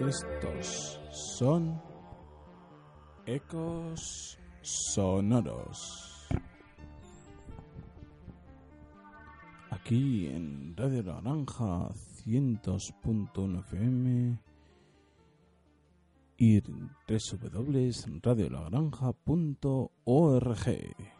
Estos son ecos sonoros. Aquí en Radio Naranja 100.1 FM y www.radiolagranja.org.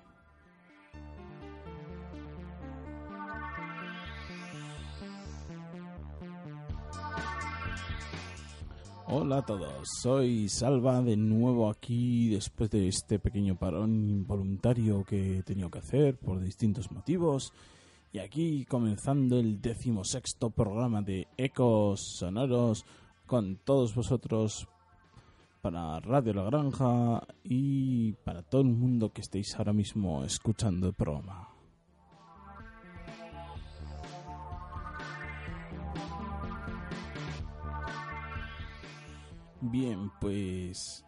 Hola a todos, soy Salva de nuevo aquí después de este pequeño parón involuntario que he tenido que hacer por distintos motivos. Y aquí comenzando el decimosexto programa de Ecos Sonoros con todos vosotros para Radio La Granja y para todo el mundo que estéis ahora mismo escuchando el programa. Bien, pues,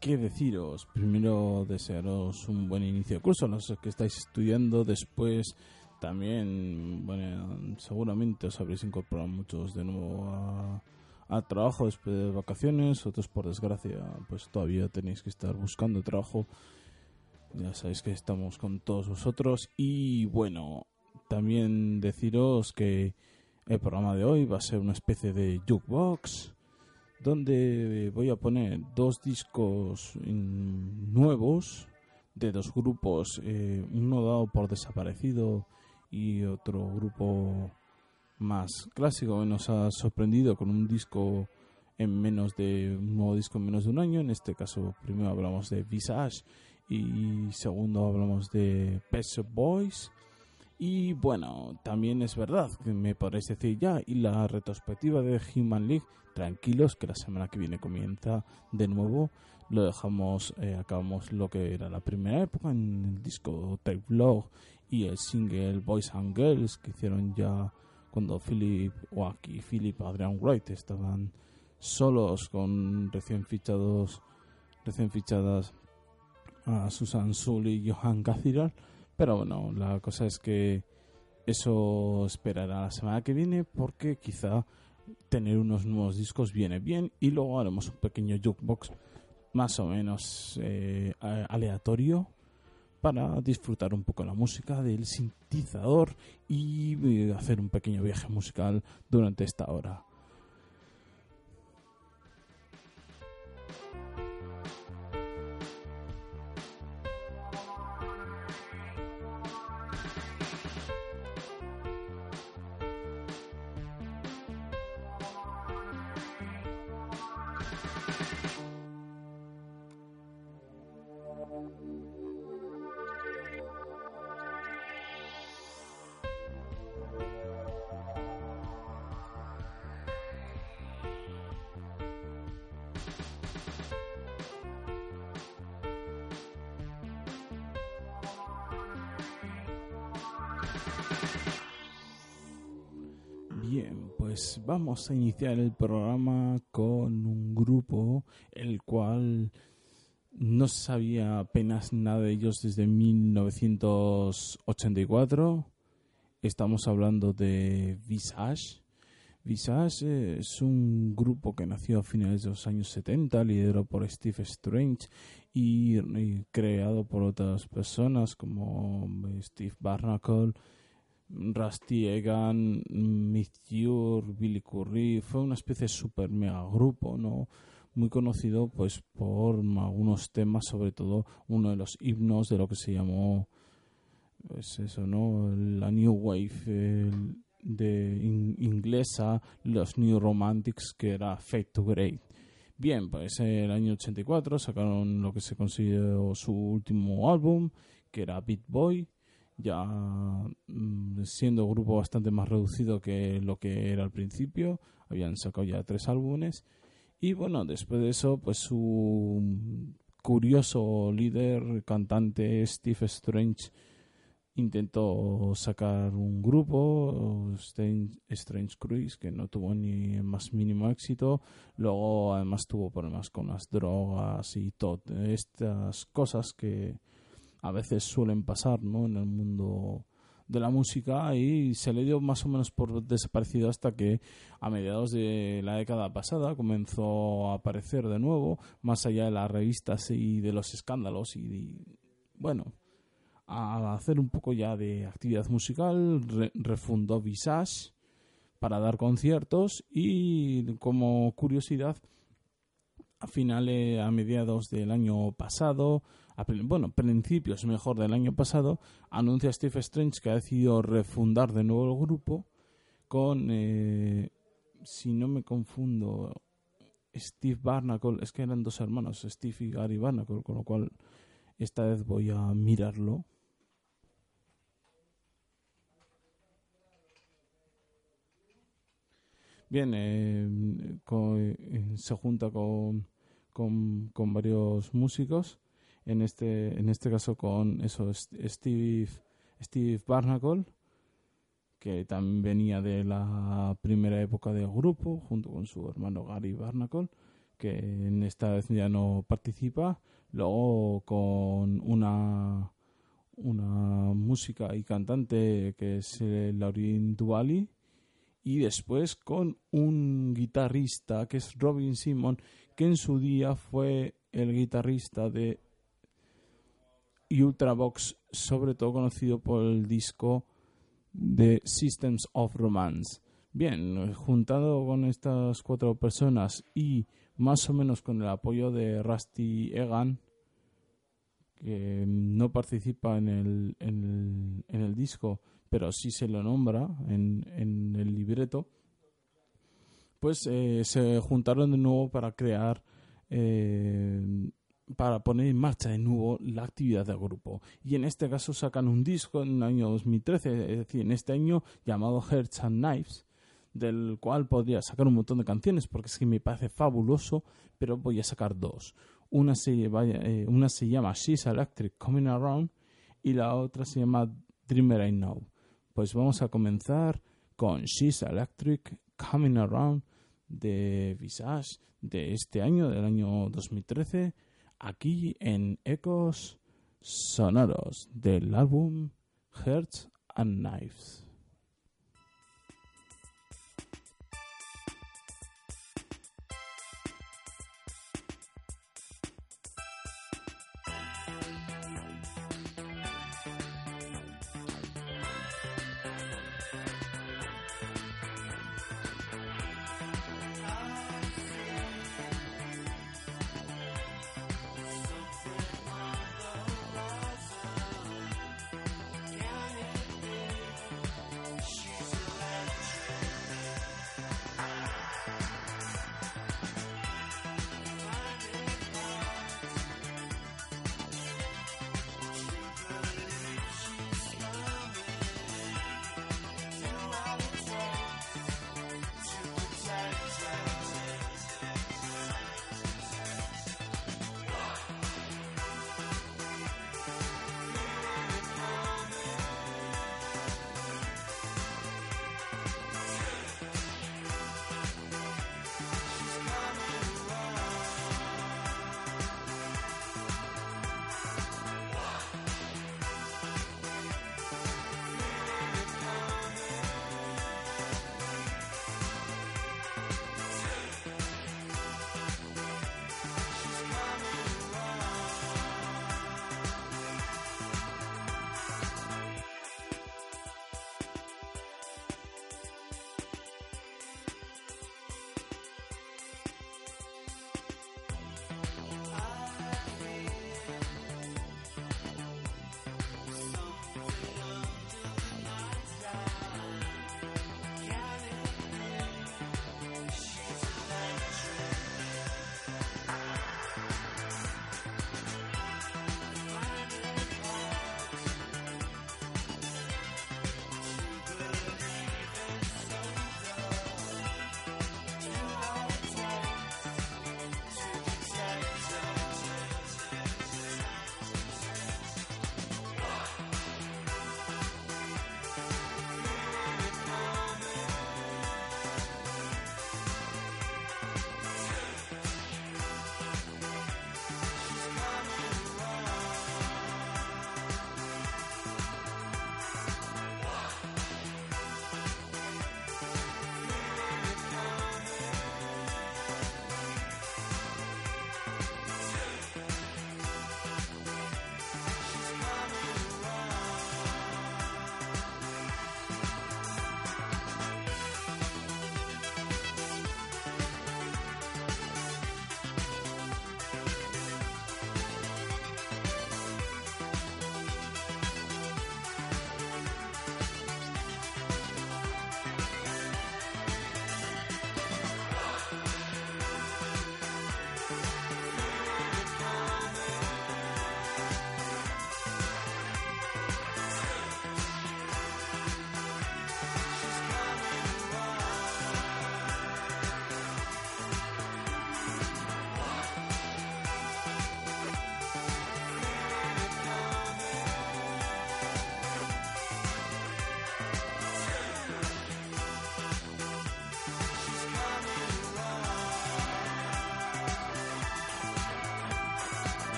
¿qué deciros? Primero desearos un buen inicio de curso, los que estáis estudiando, después también, bueno, seguramente os habréis incorporado muchos de nuevo a, al trabajo después de vacaciones, otros por desgracia, pues todavía tenéis que estar buscando trabajo. Ya sabéis que estamos con todos vosotros y bueno, también deciros que el programa de hoy va a ser una especie de jukebox donde voy a poner dos discos nuevos de dos grupos, eh, uno dado por desaparecido y otro grupo más clásico que nos ha sorprendido con un disco en menos de un nuevo disco en menos de un año. En este caso, primero hablamos de Visage y segundo hablamos de Pet Boys. Y bueno, también es verdad que me podréis decir ya, y la retrospectiva de Human League, tranquilos que la semana que viene comienza de nuevo. Lo dejamos, eh, acabamos lo que era la primera época en el disco Tape Vlog y el single Boys and Girls que hicieron ya cuando Philip o aquí Philip Adrian Wright estaban solos con recién fichados recién fichadas a Susan Sully y Johan Gaziral pero bueno, la cosa es que eso esperará la semana que viene porque quizá tener unos nuevos discos viene bien y luego haremos un pequeño jukebox más o menos eh, aleatorio para disfrutar un poco la música del sintetizador y eh, hacer un pequeño viaje musical durante esta hora. Vamos a iniciar el programa con un grupo el cual no sabía apenas nada de ellos desde 1984. Estamos hablando de Visage. Visage es un grupo que nació a finales de los años 70, liderado por Steve Strange y, y creado por otras personas como Steve Barnacle, Rusty Egan, Mitchur, Billy Curry, fue una especie de super mega grupo, ¿no? Muy conocido pues por algunos temas, sobre todo uno de los himnos de lo que se llamó pues eso, ¿no? La New Wave de inglesa, los New Romantics, que era Fate to Great. Bien, pues en el año 84 sacaron lo que se consideró su último álbum, que era Beat Boy, ya mm, siendo grupo bastante más reducido que lo que era al principio, habían sacado ya tres álbumes y bueno, después de eso pues su curioso líder, cantante Steve Strange intentó sacar un grupo, Strange, Strange Cruise, que no tuvo ni el más mínimo éxito. Luego, además, tuvo problemas con las drogas y todas estas cosas que a veces suelen pasar ¿no? en el mundo de la música y se le dio más o menos por desaparecido hasta que a mediados de la década pasada comenzó a aparecer de nuevo, más allá de las revistas y de los escándalos y, bueno, a hacer un poco ya de actividad musical, refundó Visage para dar conciertos y como curiosidad a finales, a mediados del año pasado, bueno, principios mejor del año pasado, anuncia Steve Strange que ha decidido refundar de nuevo el grupo con, eh, si no me confundo, Steve Barnacle, es que eran dos hermanos, Steve y Gary Barnacle, con lo cual esta vez voy a mirarlo. Bien, eh, eh, se junta con, con varios músicos en este, en este caso con eso, Steve, Steve Barnacle, que también venía de la primera época del grupo, junto con su hermano Gary Barnacle, que en esta vez ya no participa. Luego con una, una música y cantante que es Laurin Duali. Y después con un guitarrista que es Robin Simon, que en su día fue el guitarrista de y Ultravox, sobre todo conocido por el disco de Systems of Romance. Bien, juntado con estas cuatro personas y más o menos con el apoyo de Rusty Egan, que no participa en el, en el, disco, pero sí se lo nombra en, en el libreto, pues eh, se juntaron de nuevo para crear eh, para poner en marcha de nuevo la actividad del grupo. Y en este caso sacan un disco en el año 2013, es decir, en este año llamado Hearts and Knives, del cual podría sacar un montón de canciones porque es que me parece fabuloso, pero voy a sacar dos. Una se, eh, una se llama She's Electric Coming Around y la otra se llama Dreamer I Know. Pues vamos a comenzar con She's Electric Coming Around de Visage de este año, del año 2013 aquí en Ecos Sonoros del álbum Hearts and Knives.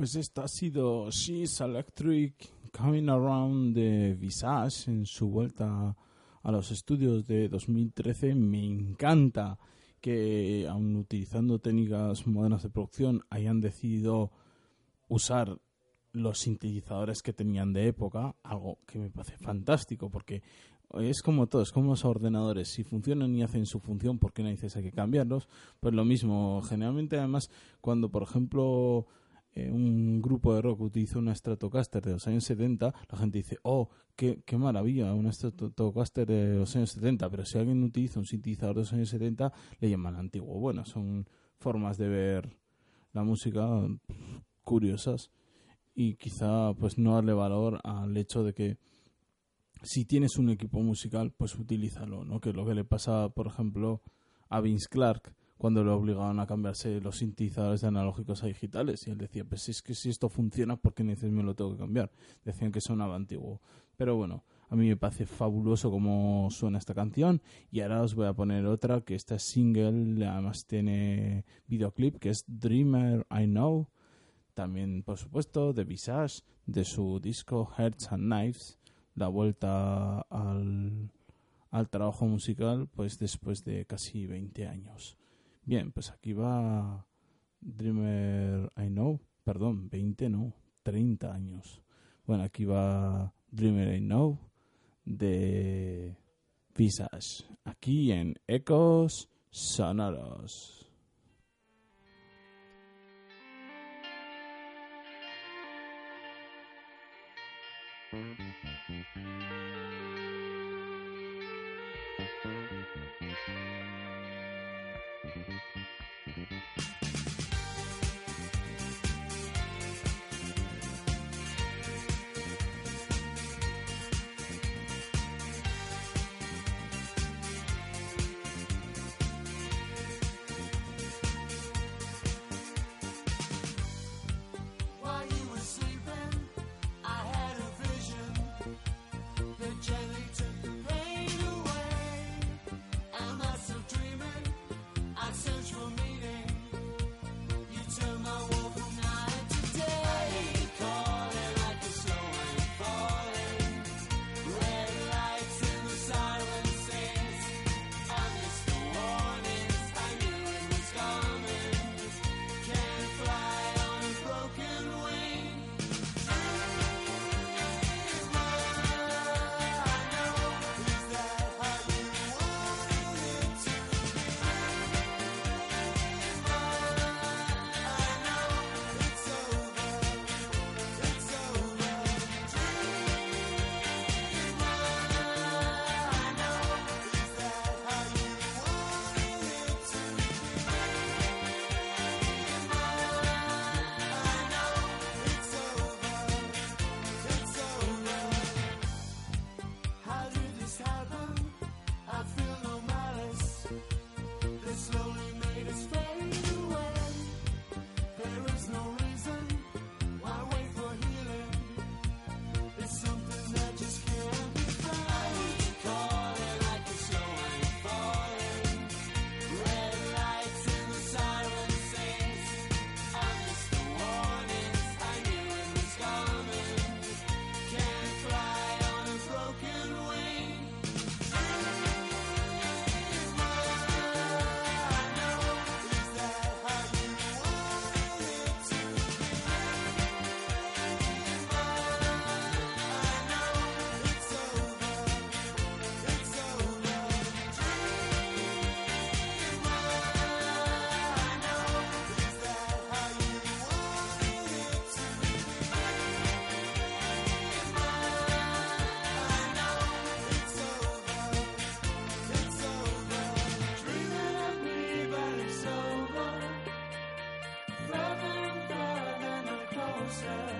Pues esta ha sido She's Electric Coming Around de Visage en su vuelta a los estudios de 2013. Me encanta que, aun utilizando técnicas modernas de producción, hayan decidido usar los sintetizadores que tenían de época, algo que me parece fantástico porque es como todo, es como los ordenadores, si funcionan y hacen su función, ¿por qué narices hay que cambiarlos? Pues lo mismo, generalmente además cuando por ejemplo eh, un grupo de rock utiliza una Stratocaster de los años 70, la gente dice, oh, qué, qué maravilla, una Stratocaster de los años 70, pero si alguien utiliza un sintetizador de los años 70, le llaman antiguo. Bueno, son formas de ver la música curiosas y quizá pues no darle valor al hecho de que si tienes un equipo musical pues utilízalo, ¿no? Que es lo que le pasa por ejemplo a Vince Clark cuando le obligaban a cambiarse los sintetizadores de analógicos a digitales y él decía pues es que si esto funciona ¿por qué necesito me lo tengo que cambiar? Decían que sonaba antiguo pero bueno a mí me parece fabuloso cómo suena esta canción y ahora os voy a poner otra que esta single además tiene videoclip que es Dreamer I Know también, por supuesto, de Visage, de su disco Hearts and Knives, la vuelta al, al trabajo musical, pues después de casi 20 años. Bien, pues aquí va Dreamer I Know, perdón, 20 no, 30 años. Bueno, aquí va Dreamer I Know de Visage, aquí en Ecos Sonoros. answer.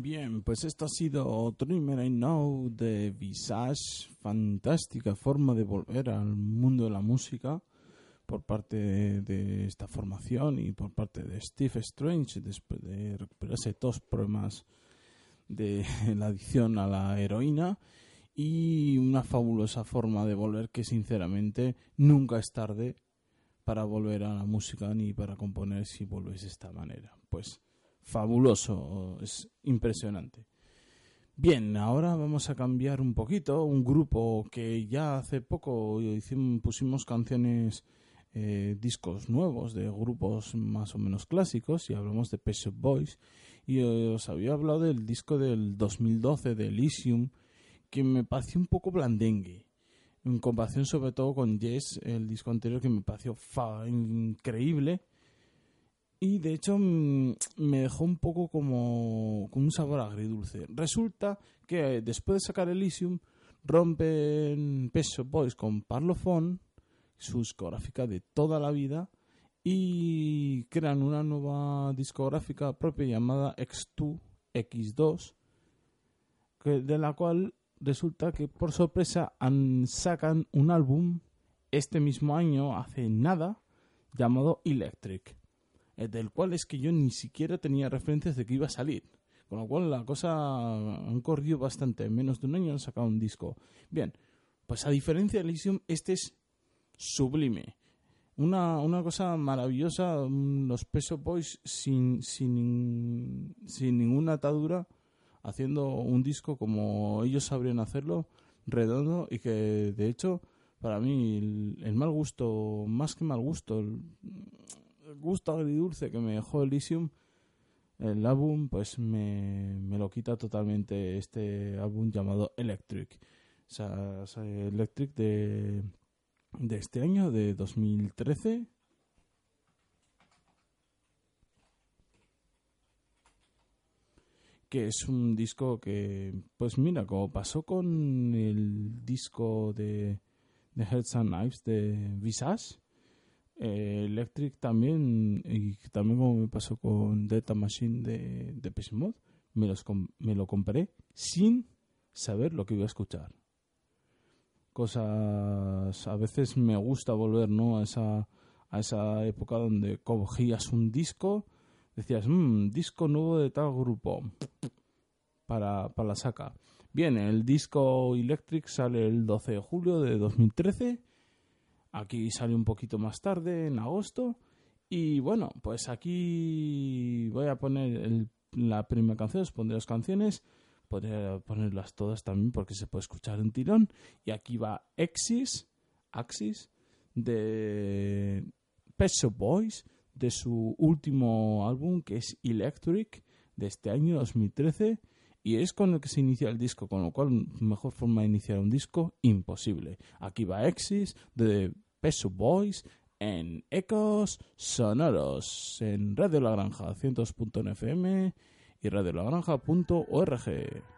Bien, pues esto ha sido Dreamer I Know de Visage, fantástica forma de volver al mundo de la música por parte de, esta formación y por parte de Steve Strange después de recuperarse todos problemas de la adicción a la heroína y una fabulosa forma de volver que sinceramente nunca es tarde para volver a la música ni para componer si vuelves de esta manera. Pues fabuloso, es impresionante. Bien, ahora vamos a cambiar un poquito. Un grupo que ya hace poco pusimos canciones, eh, discos nuevos de grupos más o menos clásicos y hablamos de Pet Boys. Y os había hablado del disco del 2012 de Elysium que me pareció un poco blandengue. En comparación sobre todo con Yes, el disco anterior que me pareció increíble y de hecho mm, me dejó un poco como con un sabor agridulce. Resulta que después de sacar Elysium rompen Peso Boys con Parlophone, su discográfica de toda la vida, y crean una nueva discográfica propia llamada X2, X2, de la cual resulta que por sorpresa sacan un álbum este mismo año, hace nada, llamado Electric eh, del cual es que yo ni siquiera tenía referencias de que iba a salir. Con lo cual la cosa han corrido bastante. En menos de un año han sacado un disco. Bien, pues a diferencia de Elysium, este es sublime. Una, una cosa maravillosa, los Peso Boys sin, sin, sin ninguna atadura, haciendo un disco como ellos sabrían hacerlo, redondo y que de hecho para mí el, el mal gusto, más que mal gusto, el, gusto agridulce que me dejó Elysium, el álbum, pues me, me lo quita totalmente este álbum llamado Electric. O sea, Electric de, de este año, de 2013. que es un disco que, pues mira, como pasó con el disco de, de Heads and Knives de Visage, eh, Electric también, y también como me pasó con Data Machine de, de me, los me lo compré sin saber lo que iba a escuchar. Cosas, a veces me gusta volver ¿no? a, esa, a esa época donde cogías un disco, decías, mmm, disco nuevo de tal grupo, para, para la saca. Bien, el disco Electric sale el 12 de julio de 2013 Aquí sale un poquito más tarde, en agosto. Y bueno, pues aquí voy a poner la primera canción, os pondré las canciones. Podría ponerlas todas también porque se puede escuchar en tirón. Y aquí va Axis, Axis de Pet Boys, de su último álbum que es Electric, de este año 2013 y es con el que se inicia el disco, con lo cual mejor forma de iniciar un disco imposible. Aquí va Exis de Peso Boys en Ecos Sonoros en Radio La Granja 100.fm y radiolagranja.org.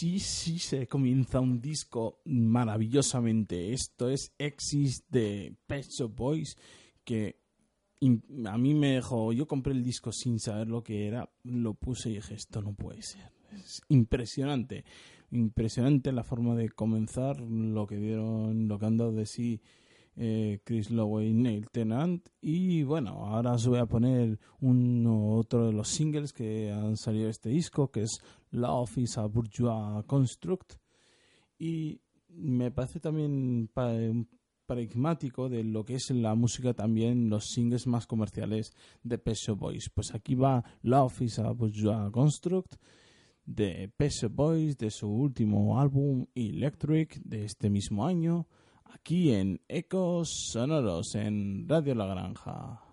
sí, sí se comienza un disco maravillosamente. Esto es Exis de Pet Shop Boys, que a mí me dejó. Yo compré el disco sin saber lo que era, lo puse y dije: Esto no puede ser. Es impresionante. Impresionante la forma de comenzar, lo que dieron, lo que han dado de sí eh, Chris Lowe y Neil Tennant. Y bueno, ahora os voy a poner uno otro de los singles que han salido de este disco, que es Love is a Bourgeois Construct. Y me parece también paradigmático de lo que es la música también los singles más comerciales de Peso Boys. Pues aquí va Love is a Bourgeois Construct de Peso Boys de su último álbum Electric de este mismo año aquí en Ecos Sonoros en Radio La Granja.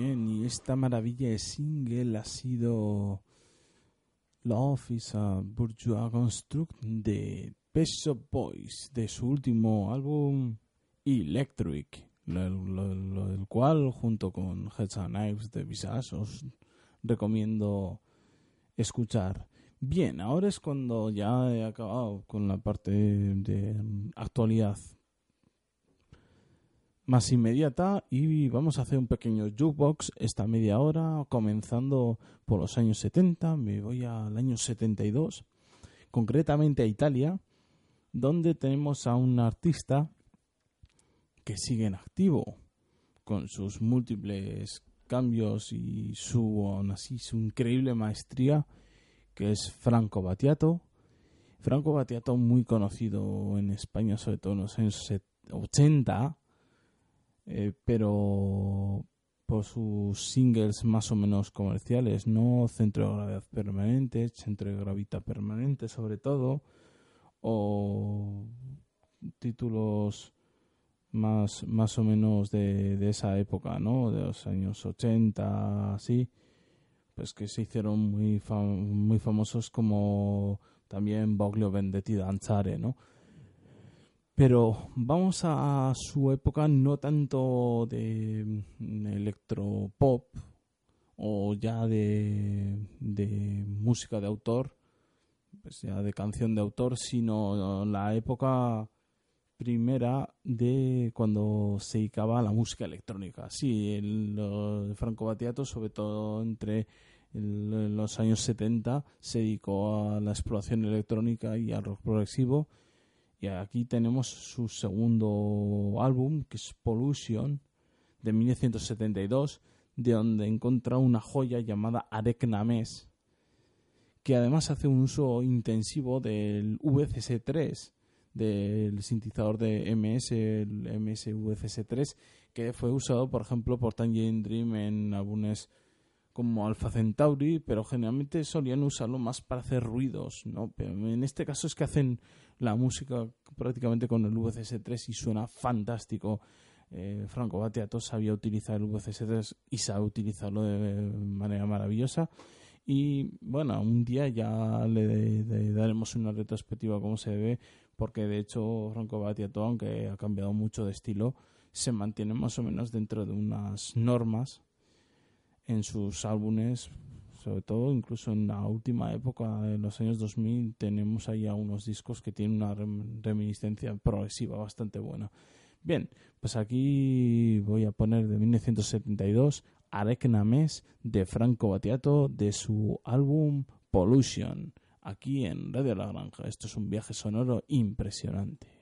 Bien, y esta maravilla de single ha sido Love is a Bourgeois Construct de Peso Boys, de su último álbum Electric, el cual junto con Heads and Knives de Visage os recomiendo escuchar. Bien, ahora es cuando ya he acabado con la parte de actualidad más inmediata y vamos a hacer un pequeño jukebox esta media hora comenzando por los años 70 me voy al año 72 concretamente a Italia donde tenemos a un artista que sigue en activo con sus múltiples cambios y su así su increíble maestría que es Franco Battiato. Franco Battiato muy conocido en España sobre todo en los años 80 eh, pero por sus singles más o menos comerciales, no centro de gravedad permanente, centro de gravita permanente sobre todo, o títulos más, más o menos de, de esa época, ¿no? De los años 80, así, pues que se hicieron muy, muy famosos como también Boglio Vendetti Danzare, ¿no? Pero vamos a su época no tanto de mm, electropop o ya de, música de autor, pues ya de canción de autor, sino la época primera de cuando se dedicaba a la música electrónica. Sí, el, Franco Battiato, sobre todo entre los años 70, se dedicó a la exploración electrónica y al rock progresivo y aquí tenemos su segundo álbum, que es Pollution, de 1972, de donde encontrado una joya llamada Areknames, que además hace un uso intensivo del VCS3, del sintetizador de MS, el MS VCS3, que fue usado, por ejemplo, por Tangerine Dream en álbumes como Alpha Centauri, pero generalmente solían usarlo más para hacer ruidos, ¿no? Pero en este caso es que hacen la música prácticamente con el VCS3 y suena fantástico. Eh, Franco Battiato sabía utilizar el VCS3 y sabe utilizarlo de manera maravillosa. Y bueno, un día ya le, daremos una retrospectiva como se ve, porque de hecho Franco Battiato, aunque ha cambiado mucho de estilo, se mantiene más o menos dentro de unas normas en sus álbumes sobre todo incluso en la última época, en los años 2000, tenemos ahí unos discos que tienen una reminiscencia progresiva bastante buena. Bien, pues aquí voy a poner de 1972 Arekna Mes de Franco Battiato de su álbum Pollution, aquí en Radio La Granja. Esto es un viaje sonoro impresionante.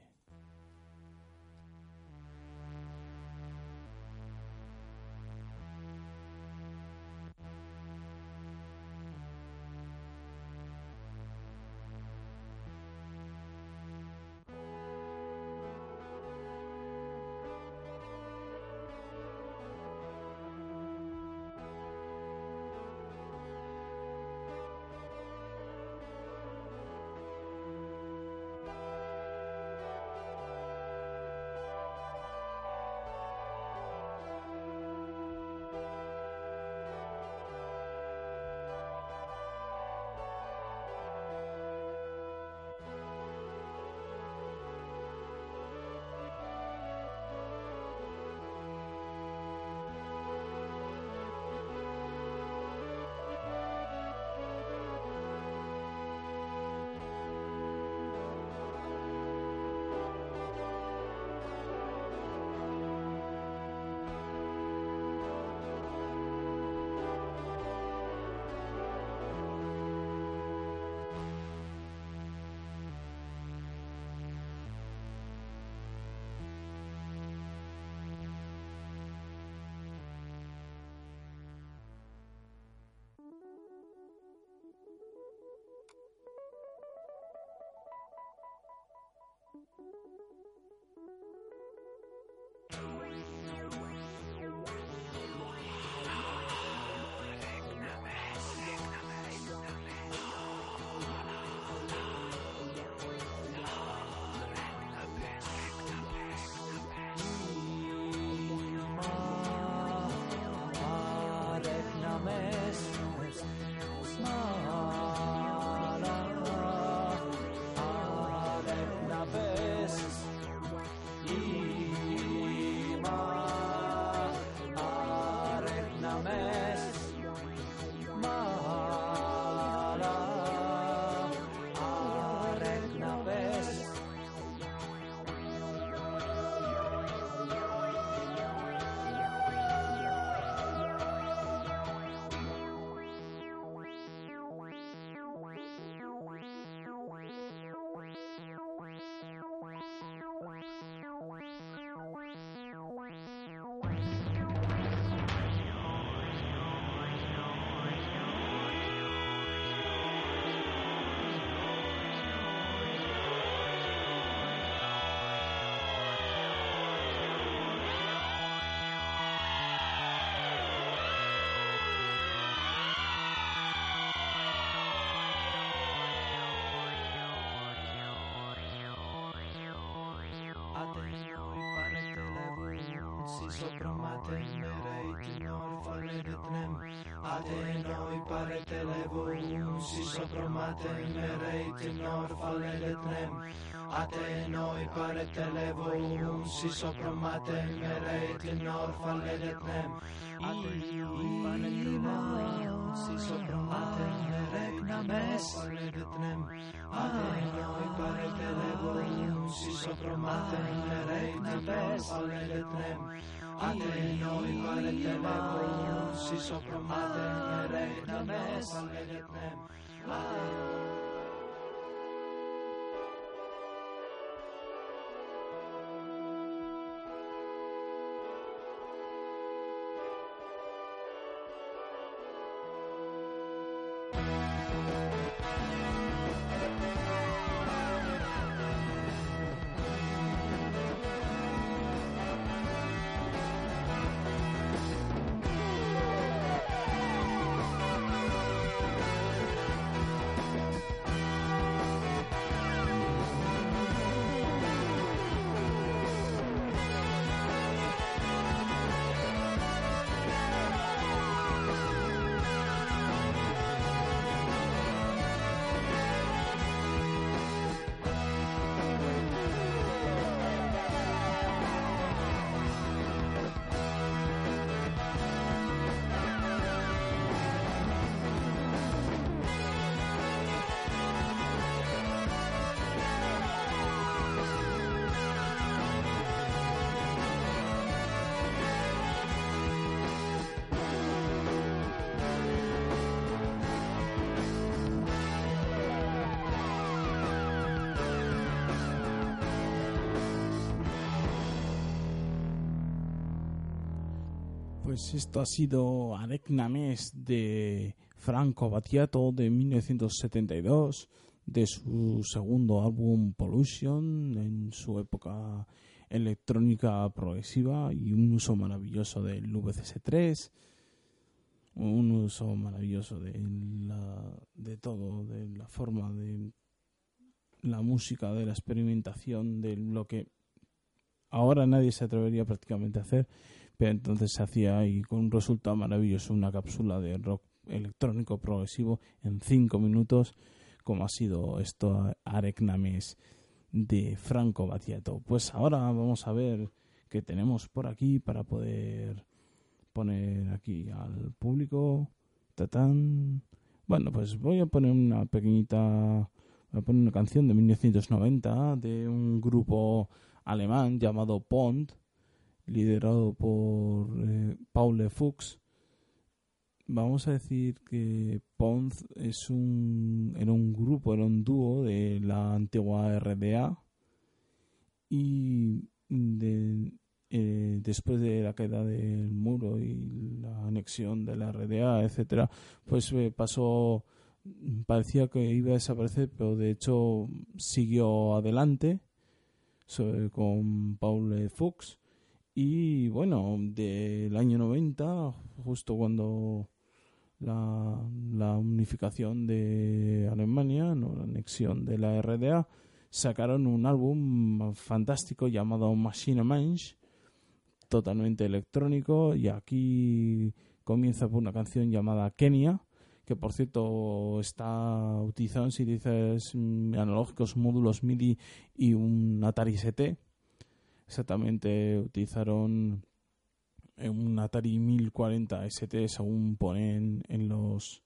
sopromate mereitinor noi pare paretelevum si sopromate mereitinor noi pare paretelevum si sopromate mereitinor falerutnem adenoi paretelevum si sopromate mereitnames noi pare paretelevum si sopromate mereitnames falerutnem Ateneo y paretemem, si sopro mater, regnamem, salve Pues esto ha sido Arecna Mes de Franco Battiato de 1972, de su segundo álbum Pollution, en su época electrónica progresiva y un uso maravilloso del VCS3, un uso maravilloso de, la, de todo, de la forma de la música, de la experimentación, de lo que ahora nadie se atrevería prácticamente a hacer pero entonces se hacía ahí con un resultado maravilloso una cápsula de rock electrónico progresivo en cinco minutos como ha sido esto Arecnames de Franco Battiato. Pues ahora vamos a ver qué tenemos por aquí para poder poner aquí al público. Tatán. Bueno, pues voy a poner una pequeñita voy a poner una canción de 1990 de un grupo alemán llamado Pond liderado por eh, Paul Fuchs. Vamos a decir que Pons es un, era un grupo, era un dúo de la antigua RDA y eh, después de la caída del muro y la anexión de la RDA, etcétera, pues eh, pasó, parecía que iba a desaparecer, pero de hecho siguió adelante con Paul Fuchs y bueno, del año 90, justo cuando la, unificación de Alemania, ¿no? la anexión de la RDA, sacaron un álbum fantástico llamado Machine Mensch, totalmente electrónico, y aquí comienza por una canción llamada Kenia, que por cierto está utilizando si dices analógicos, módulos MIDI y un Atari ST exactamente utilizaron un Atari 1040 ST según ponen en los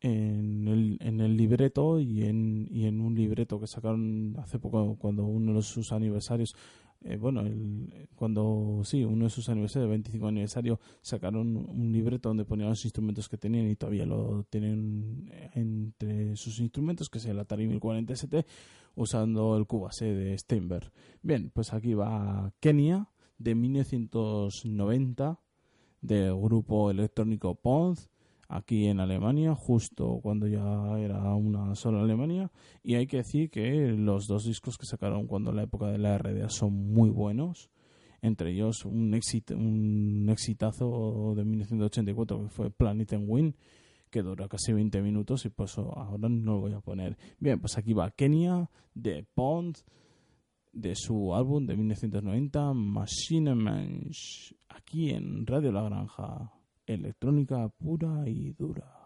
en el, en el libreto y en, y en un libreto que sacaron hace poco cuando uno de sus aniversarios eh, bueno el, cuando sí uno de sus aniversarios el 25 aniversario sacaron un libreto donde ponían los instrumentos que tenían y todavía lo tienen entre sus instrumentos que es el Atari 1040 ST usando el Cubase de Steinberg. Bien, pues aquí va Kenia de 1990 del grupo electrónico Ponz aquí en Alemania, justo cuando ya era una sola Alemania. Y hay que decir que los dos discos que sacaron cuando la época de la RDA son muy buenos. Entre ellos un, éxito, un exitazo de 1984 que fue Planet and Wind que dura casi 20 minutos y pues ahora no lo voy a poner. Bien, pues aquí va Kenia de Pond de su álbum de 1990 Machine Mensch aquí en Radio La Granja electrónica pura y dura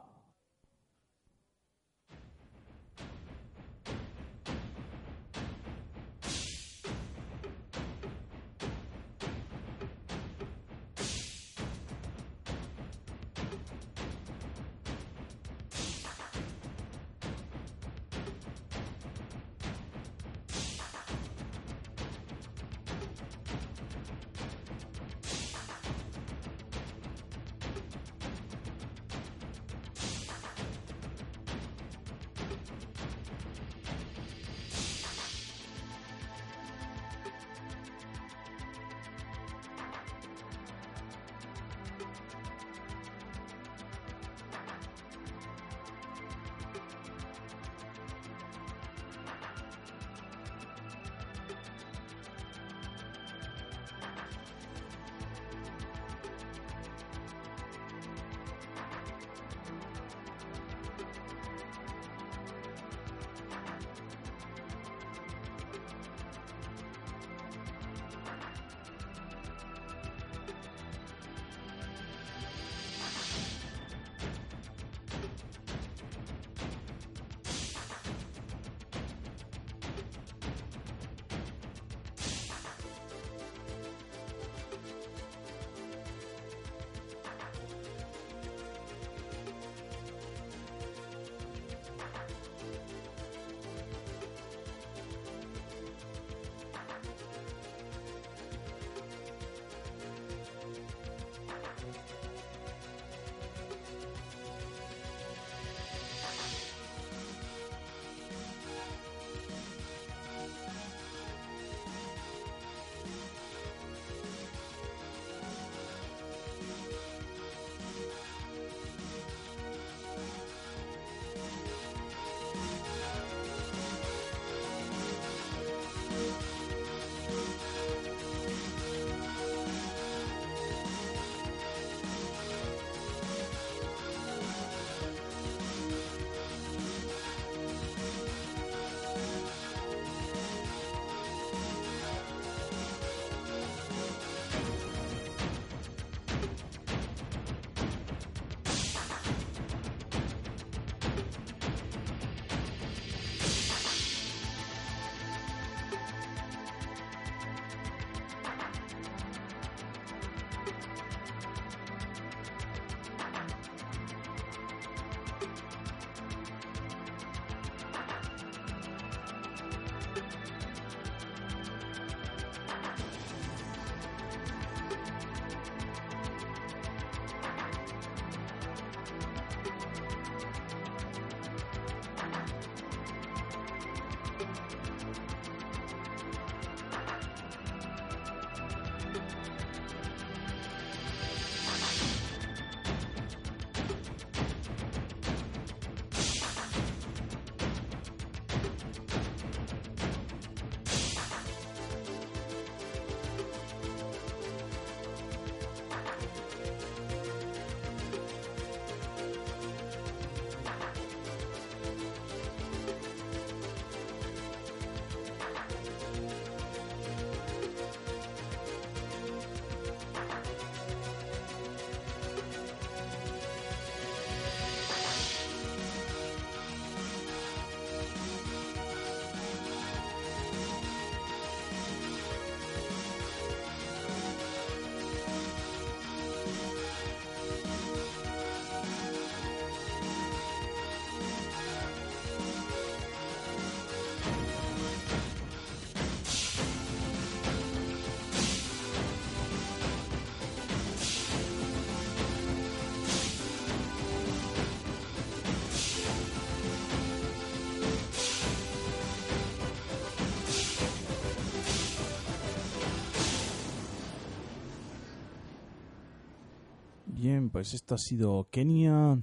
Pues esto ha sido Kenia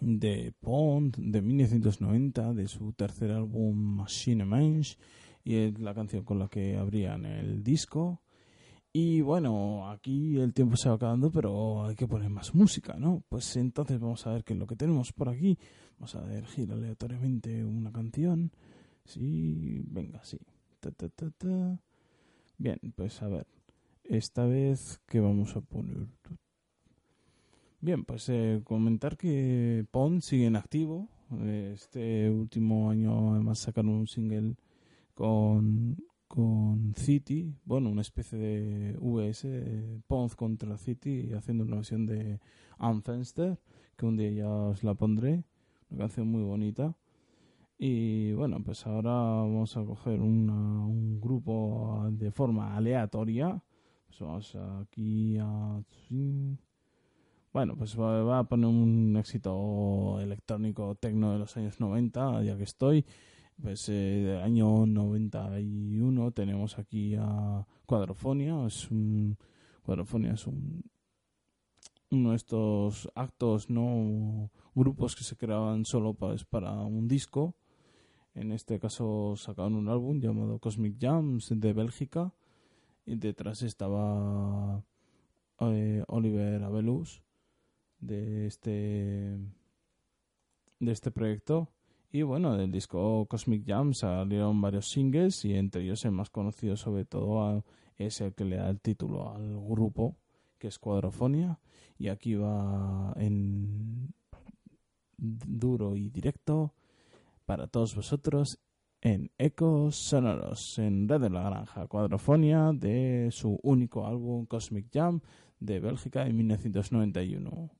de Pond de 1990 de su tercer álbum Machine Mange y es la canción con la que abrían el disco. Y bueno, aquí el tiempo se va acabando, pero hay que poner más música, ¿no? Pues entonces vamos a ver qué es lo que tenemos por aquí. Vamos a elegir aleatoriamente una canción. Sí, venga, sí. ta, ta, ta. Bien, pues a ver. Esta vez, ¿qué vamos a poner? Bien, pues eh, comentar que Pond sigue en activo. Este último año además sacaron un single con, con City, bueno, una especie de VS, Pond contra City, haciendo una versión de Unfenster, que un día ya os la pondré, una canción muy bonita. Y bueno, pues ahora vamos a coger una, un grupo de forma aleatoria. Pues vamos aquí a... Bueno, pues va a poner un éxito electrónico tecno de los años 90, ya que estoy. Pues eh, año 91 tenemos aquí a Cuadrofonia. Es un, Cuadrofonia es un, uno de estos actos, no grupos que se creaban solo pues, para un disco. En este caso sacaron un álbum llamado Cosmic Jams de Bélgica. Y detrás estaba eh, Oliver Abelus de este de este proyecto. Y bueno del disco Cosmic Jam salieron varios singles y entre ellos el más conocido sobre todo es el que le da el título al grupo que es Cuadrofonia y aquí va en duro y directo para todos vosotros en Ecos Sonoros en Red de la Granja Cuadrofonia de su único álbum Cosmic Jam de Bélgica en 1991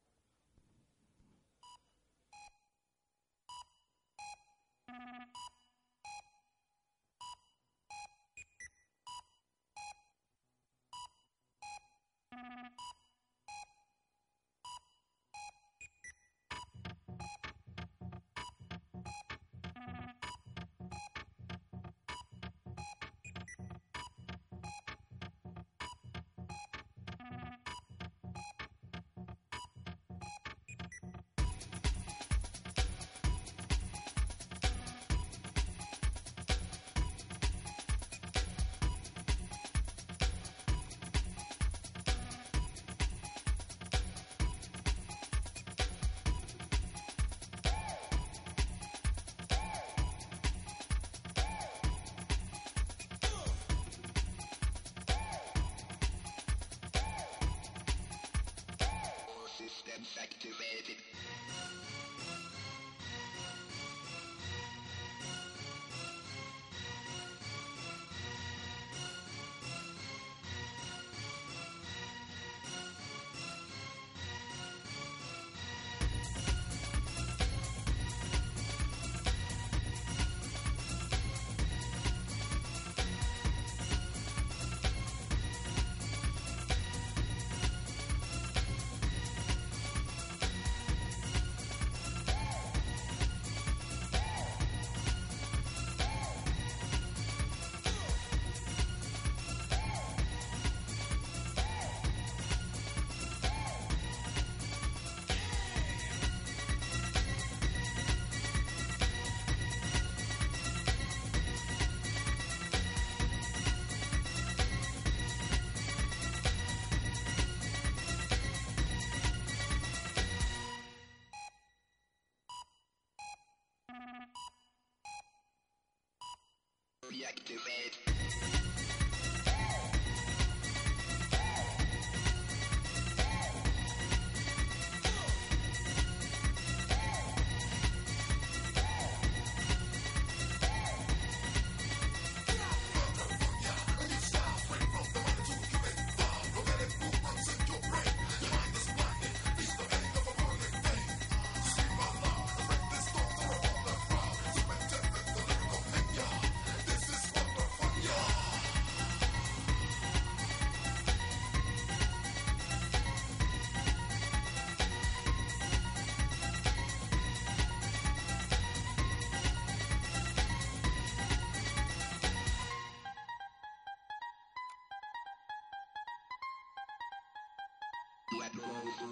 Reactivate.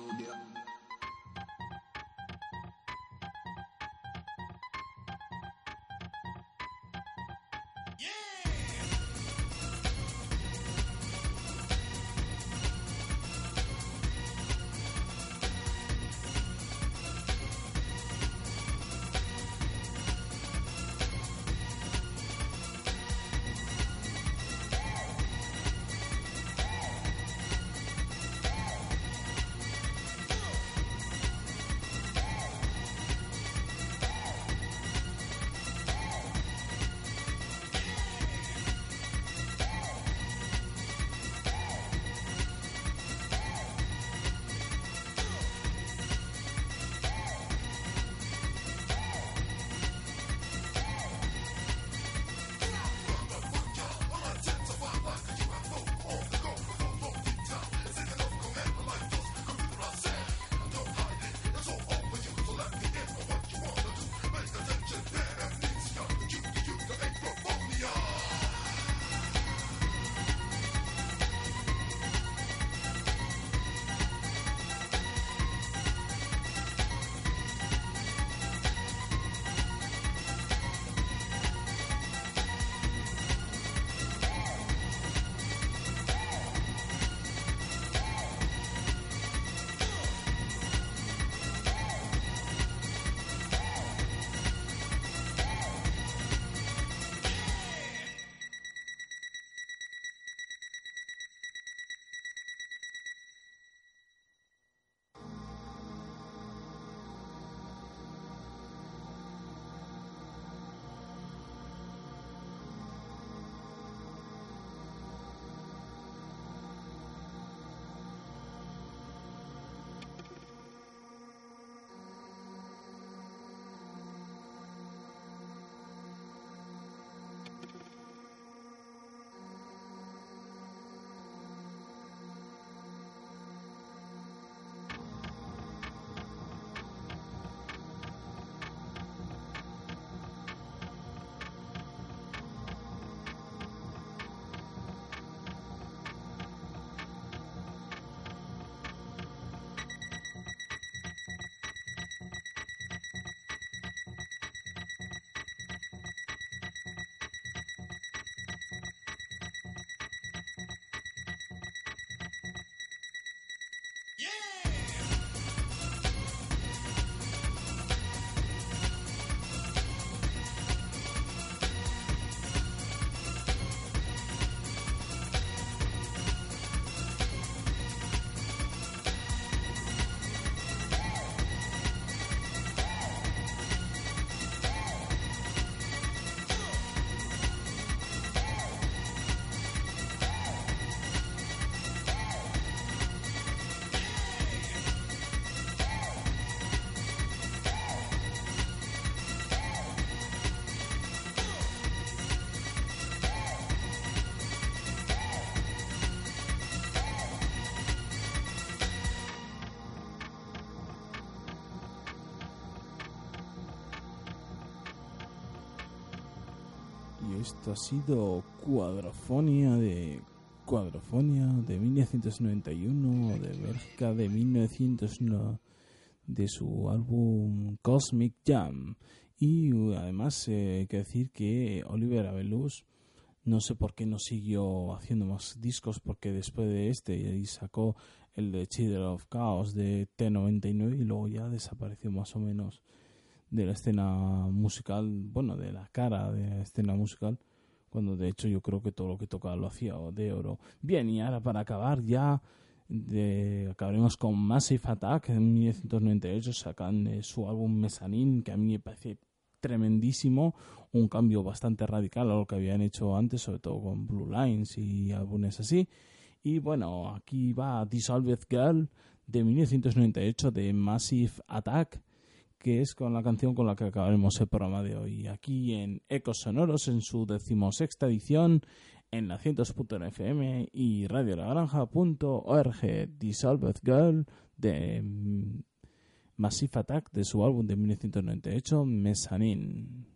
Yeah. Esto ha sido Cuadrofonia de Cuadrofonia de 1991 de Bélgica de 1909 de su álbum Cosmic Jam. Y uh, además eh, hay que decir que Oliver Abelus no sé por qué no siguió haciendo más discos porque después de este sacó el de Children of Chaos de T99 y luego ya desapareció más o menos de la escena musical, bueno, de la cara de la escena musical, cuando de hecho yo creo que todo lo que tocaba lo hacía de oro. Bien, y ahora para acabar ya de, acabaremos con Massive Attack en 1998 sacan su álbum Mezzanine que a mí me parece tremendísimo, un cambio bastante radical a lo que habían hecho antes, sobre todo con Blue Lines y álbumes así. Y bueno, aquí va Dissolved Girl de 1998 de Massive Attack, que es con la canción con la que acabaremos el programa de hoy. Aquí en Ecos Sonoros, en su decimosexta edición, en la 100.fm y radiolagranja.org. Dissolved Girl de Massive Attack de su álbum de 1998, Mezzanine.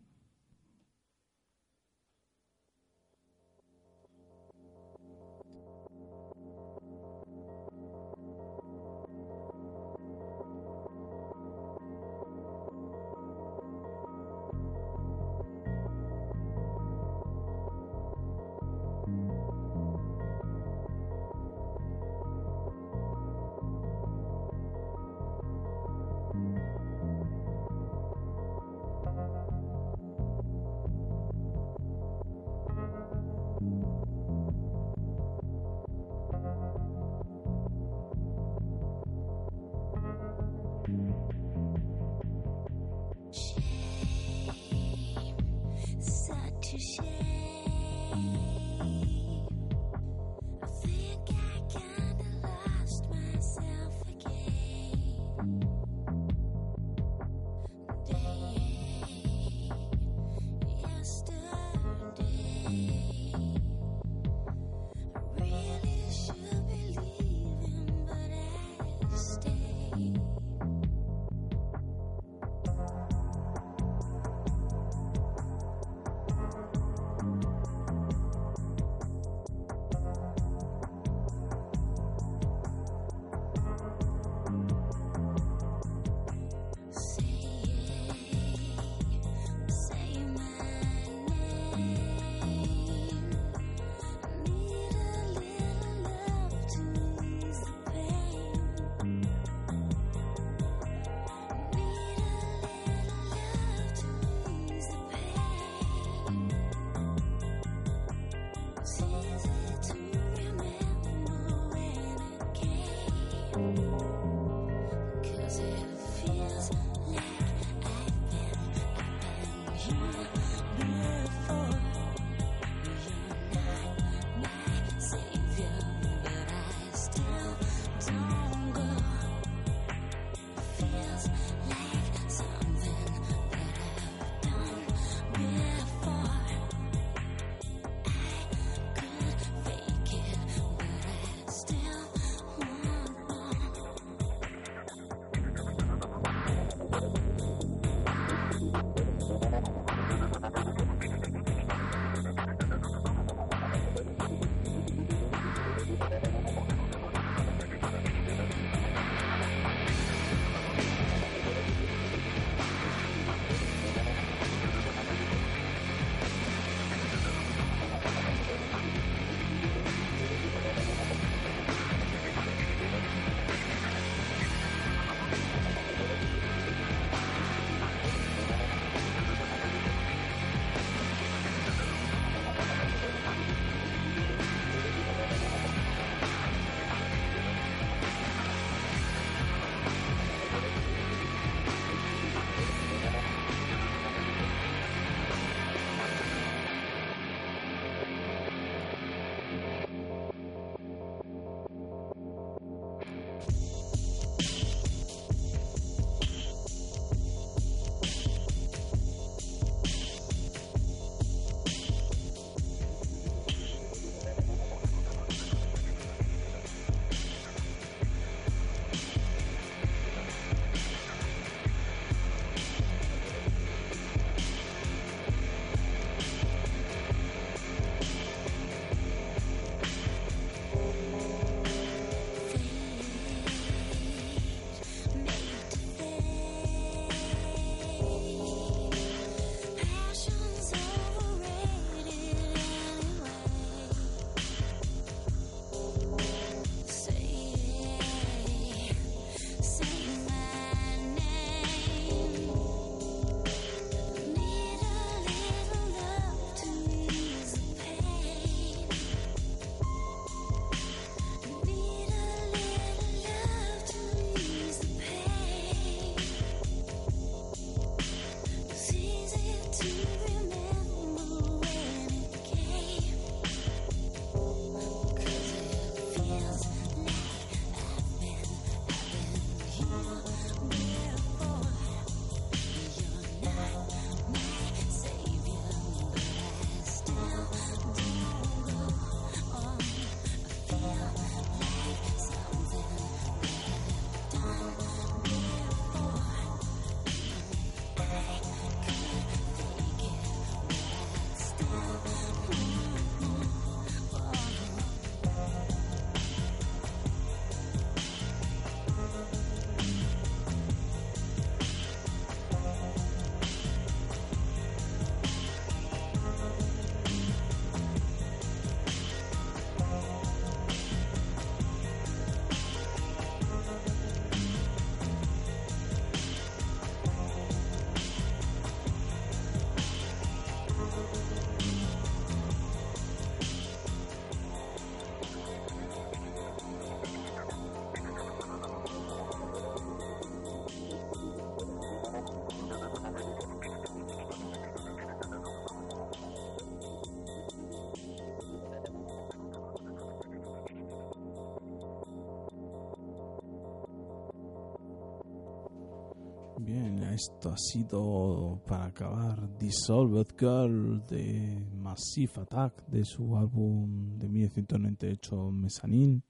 Esto ha sido para acabar Dissolved Girl de Massive Attack de su álbum de 1998 Mezzanine.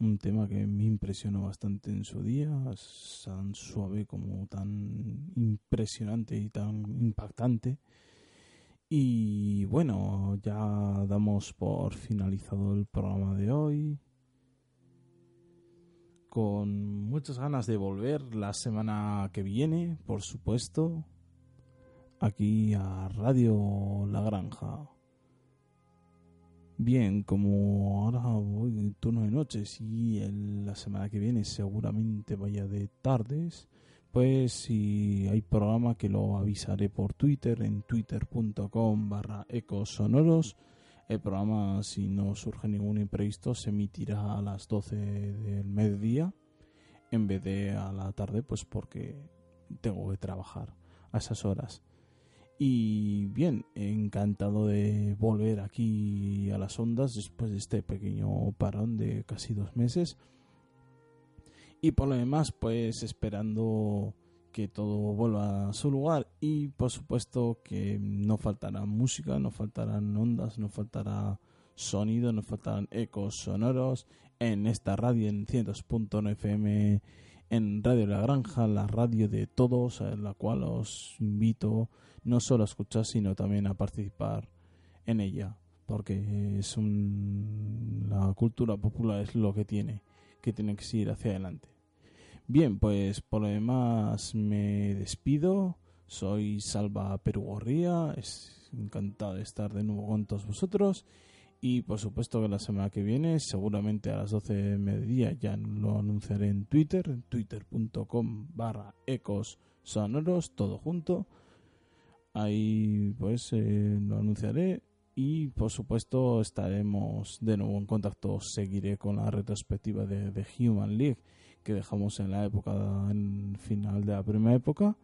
Un tema que me impresionó bastante en su día, tan suave como tan impresionante y tan impactante. Y bueno, ya damos por finalizado el programa de hoy con muchas ganas de volver la semana que viene, por supuesto, aquí a Radio La Granja. Bien, como ahora voy en turno de noches y la semana que viene seguramente vaya de tardes, pues si hay programa que lo avisaré por Twitter en twitter.com barra ecosonoros. El programa, si no surge ningún imprevisto, se emitirá a las 12 del mediodía en vez de a la tarde, pues porque tengo que trabajar a esas horas. Y bien, encantado de volver aquí a las ondas después de este pequeño parón de casi dos meses. Y por lo demás, pues esperando que todo vuelva a su lugar y por supuesto que no faltará música, no faltarán ondas, no faltará sonido, no faltarán ecos sonoros en esta radio en 100.9 FM en Radio La Granja, la radio de todos, en la cual os invito no solo a escuchar sino también a participar en ella, porque es un, la cultura popular es lo que tiene, que tiene que ir hacia adelante. Bien, pues por lo demás me despido. Soy Salva Perugorría. Es encantado de estar de nuevo con todos vosotros. Y por supuesto que la semana que viene, seguramente a las 12 de mediodía, ya lo anunciaré en Twitter, twitter.com barra ecos sonoros, todo junto. Ahí pues eh, lo anunciaré y por supuesto estaremos de nuevo en contacto. Seguiré con la retrospectiva de, de Human League que dejamos en la época, en final de la primera época.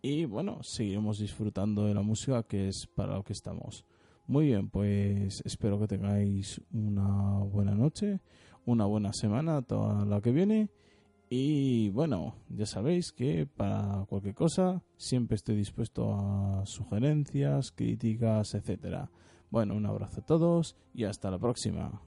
Y bueno, seguiremos disfrutando de la música que es para lo que estamos. Muy bien, pues espero que tengáis una buena noche, una buena semana, toda la que viene. Y bueno, ya sabéis que para cualquier cosa siempre estoy dispuesto a sugerencias, críticas, etcétera. Bueno, un abrazo a todos y hasta la próxima.